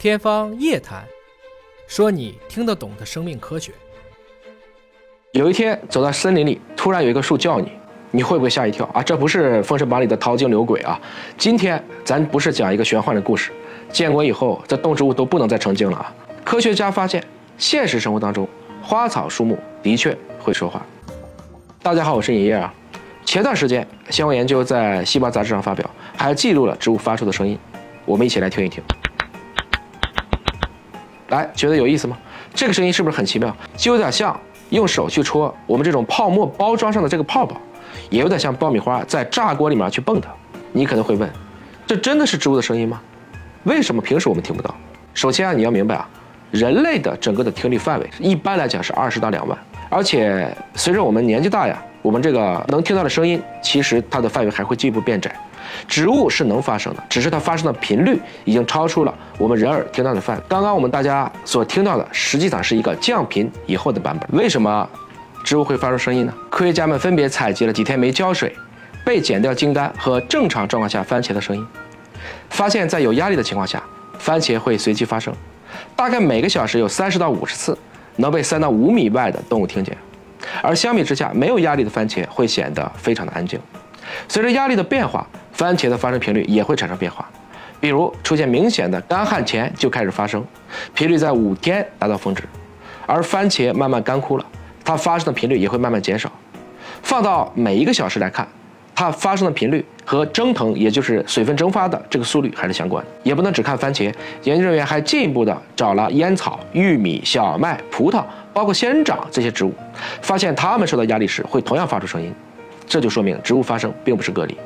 天方夜谭，说你听得懂的生命科学。有一天走到森林里，突然有一棵树叫你，你会不会吓一跳啊？这不是《封神榜》里的淘金牛鬼啊！今天咱不是讲一个玄幻的故事，建国以后这动植物都不能再成精了啊！科学家发现，现实生活当中，花草树木的确会说话。大家好，我是尹烨啊。前段时间，相关研究在《细胞》杂志上发表，还记录了植物发出的声音，我们一起来听一听。来，觉得有意思吗？这个声音是不是很奇妙？就有点像用手去戳我们这种泡沫包装上的这个泡泡，也有点像爆米花在炸锅里面去蹦跶。你可能会问，这真的是植物的声音吗？为什么平时我们听不到？首先啊，你要明白啊，人类的整个的听力范围一般来讲是二十到两万，而且随着我们年纪大呀，我们这个能听到的声音，其实它的范围还会进一步变窄。植物是能发声的，只是它发生的频率已经超出了我们人耳听到的范围。刚刚我们大家所听到的，实际上是一个降频以后的版本。为什么植物会发出声音呢？科学家们分别采集了几天没浇水、被剪掉茎干和正常状况下番茄的声音，发现，在有压力的情况下，番茄会随机发声，大概每个小时有三十到五十次，能被三到五米外的动物听见。而相比之下，没有压力的番茄会显得非常的安静。随着压力的变化，番茄的发生频率也会产生变化，比如出现明显的干旱前就开始发生，频率在五天达到峰值，而番茄慢慢干枯了，它发生的频率也会慢慢减少。放到每一个小时来看，它发生的频率和蒸腾，也就是水分蒸发的这个速率还是相关。也不能只看番茄，研究人员还进一步的找了烟草、玉米、小麦、葡萄，包括仙人掌这些植物，发现它们受到压力时会同样发出声音，这就说明植物发声并不是个例。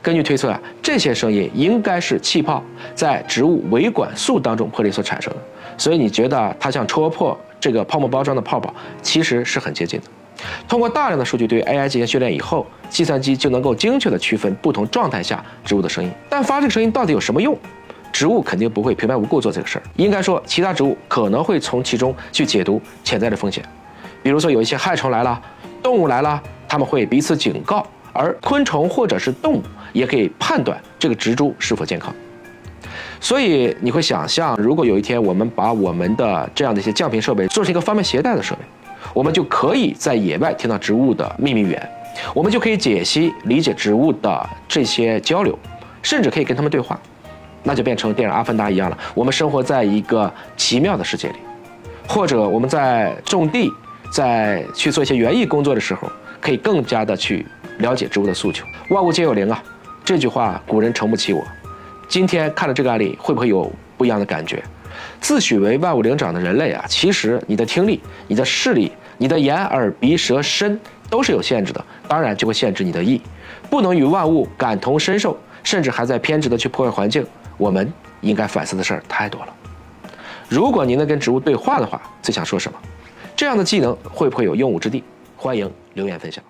根据推测啊，这些声音应该是气泡在植物维管束当中破裂所产生的，所以你觉得它像戳破这个泡沫包装的泡泡，其实是很接近的。通过大量的数据对 AI 进行训练以后，计算机就能够精确的区分不同状态下植物的声音。但发这个声音到底有什么用？植物肯定不会平白无故做这个事儿，应该说其他植物可能会从其中去解读潜在的风险，比如说有一些害虫来了，动物来了，他们会彼此警告。而昆虫或者是动物也可以判断这个植株是否健康，所以你会想象，如果有一天我们把我们的这样的一些降频设备做成一个方便携带的设备，我们就可以在野外听到植物的秘密语言，我们就可以解析理解植物的这些交流，甚至可以跟他们对话，那就变成电影《阿凡达》一样了。我们生活在一个奇妙的世界里，或者我们在种地，在去做一些园艺工作的时候，可以更加的去。了解植物的诉求，万物皆有灵啊！这句话古人诚不欺我。今天看了这个案例，会不会有不一样的感觉？自诩为万物灵长的人类啊，其实你的听力、你的视力、你的眼、耳、鼻、舌、身都是有限制的，当然就会限制你的意，不能与万物感同身受，甚至还在偏执的去破坏环境。我们应该反思的事儿太多了。如果您能跟植物对话的话，最想说什么？这样的技能会不会有用武之地？欢迎留言分享。